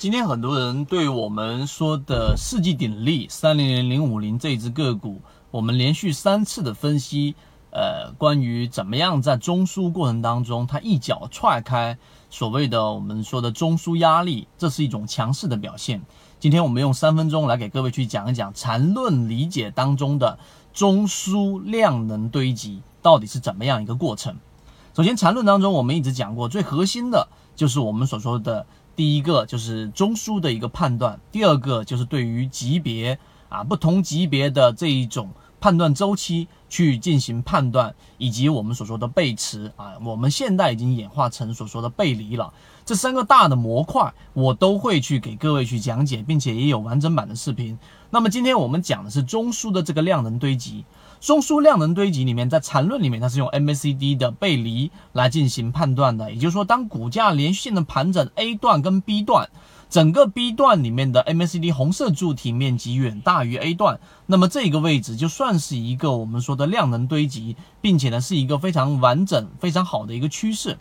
今天很多人对我们说的世纪鼎力三零零零五零这只个股，我们连续三次的分析，呃，关于怎么样在中枢过程当中，它一脚踹开所谓的我们说的中枢压力，这是一种强势的表现。今天我们用三分钟来给各位去讲一讲缠论理解当中的中枢量能堆积到底是怎么样一个过程。首先，缠论当中我们一直讲过，最核心的就是我们所说的。第一个就是中枢的一个判断，第二个就是对于级别啊不同级别的这一种判断周期去进行判断，以及我们所说的背驰啊，我们现在已经演化成所说的背离了。这三个大的模块，我都会去给各位去讲解，并且也有完整版的视频。那么今天我们讲的是中枢的这个量能堆积。中枢量能堆积里面，在缠论里面，它是用 MACD 的背离来进行判断的。也就是说，当股价连续性的盘整 A 段跟 B 段，整个 B 段里面的 MACD 红色柱体面积远大于 A 段，那么这个位置就算是一个我们说的量能堆积，并且呢是一个非常完整、非常好的一个趋势。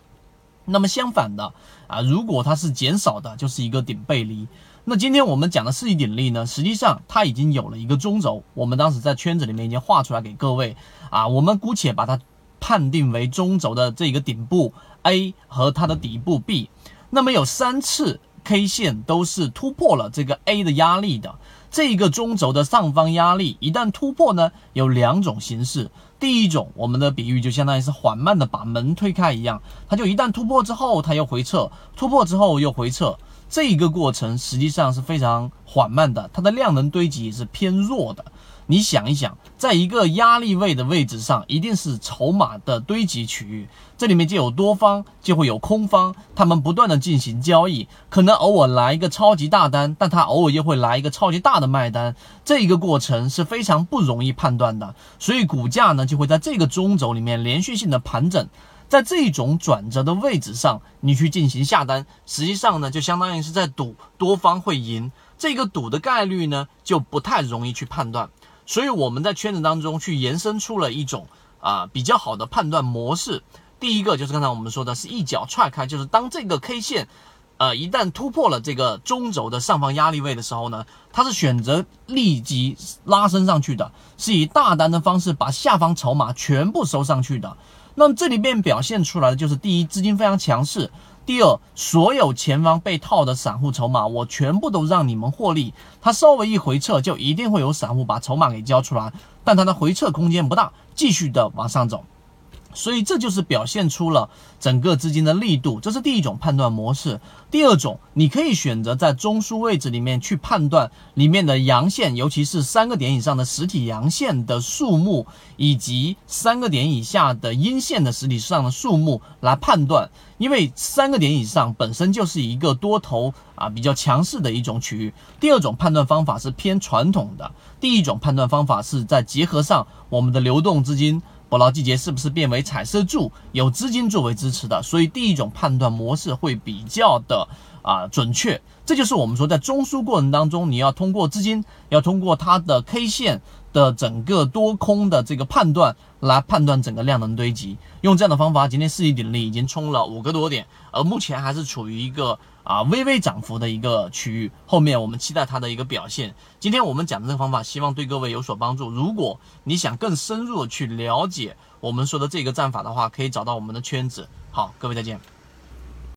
那么相反的啊，如果它是减少的，就是一个顶背离。那今天我们讲的四级鼎力呢，实际上它已经有了一个中轴，我们当时在圈子里面已经画出来给各位啊，我们姑且把它判定为中轴的这个顶部 A 和它的底部 B。那么有三次 K 线都是突破了这个 A 的压力的，这个中轴的上方压力一旦突破呢，有两种形式。第一种，我们的比喻就相当于是缓慢的把门推开一样，它就一旦突破之后，它又回撤，突破之后又回撤。这一个过程实际上是非常缓慢的，它的量能堆积也是偏弱的。你想一想，在一个压力位的位置上，一定是筹码的堆积区域，这里面就有多方，就会有空方，他们不断的进行交易，可能偶尔来一个超级大单，但它偶尔又会来一个超级大的卖单，这一个过程是非常不容易判断的，所以股价呢就会在这个中轴里面连续性的盘整。在这种转折的位置上，你去进行下单，实际上呢，就相当于是在赌多方会赢，这个赌的概率呢，就不太容易去判断。所以我们在圈子当中去延伸出了一种啊比较好的判断模式。第一个就是刚才我们说的是一脚踹开，就是当这个 K 线，呃，一旦突破了这个中轴的上方压力位的时候呢，它是选择立即拉升上去的，是以大单的方式把下方筹码全部收上去的。那么这里面表现出来的就是：第一，资金非常强势；第二，所有前方被套的散户筹码，我全部都让你们获利。它稍微一回撤，就一定会有散户把筹码给交出来，但它的回撤空间不大，继续的往上走。所以这就是表现出了整个资金的力度，这是第一种判断模式。第二种，你可以选择在中枢位置里面去判断里面的阳线，尤其是三个点以上的实体阳线的数目，以及三个点以下的阴线的实体上的数目来判断。因为三个点以上本身就是一个多头啊比较强势的一种区域。第二种判断方法是偏传统的，第一种判断方法是在结合上我们的流动资金。捕捞季节是不是变为彩色柱？有资金作为支持的，所以第一种判断模式会比较的啊准确。这就是我们说在中枢过程当中，你要通过资金，要通过它的 K 线的整个多空的这个判断来判断整个量能堆积。用这样的方法，今天四级鼎力已经冲了五个多点，而目前还是处于一个。啊，微微涨幅的一个区域，后面我们期待它的一个表现。今天我们讲的这个方法，希望对各位有所帮助。如果你想更深入的去了解我们说的这个战法的话，可以找到我们的圈子。好，各位再见。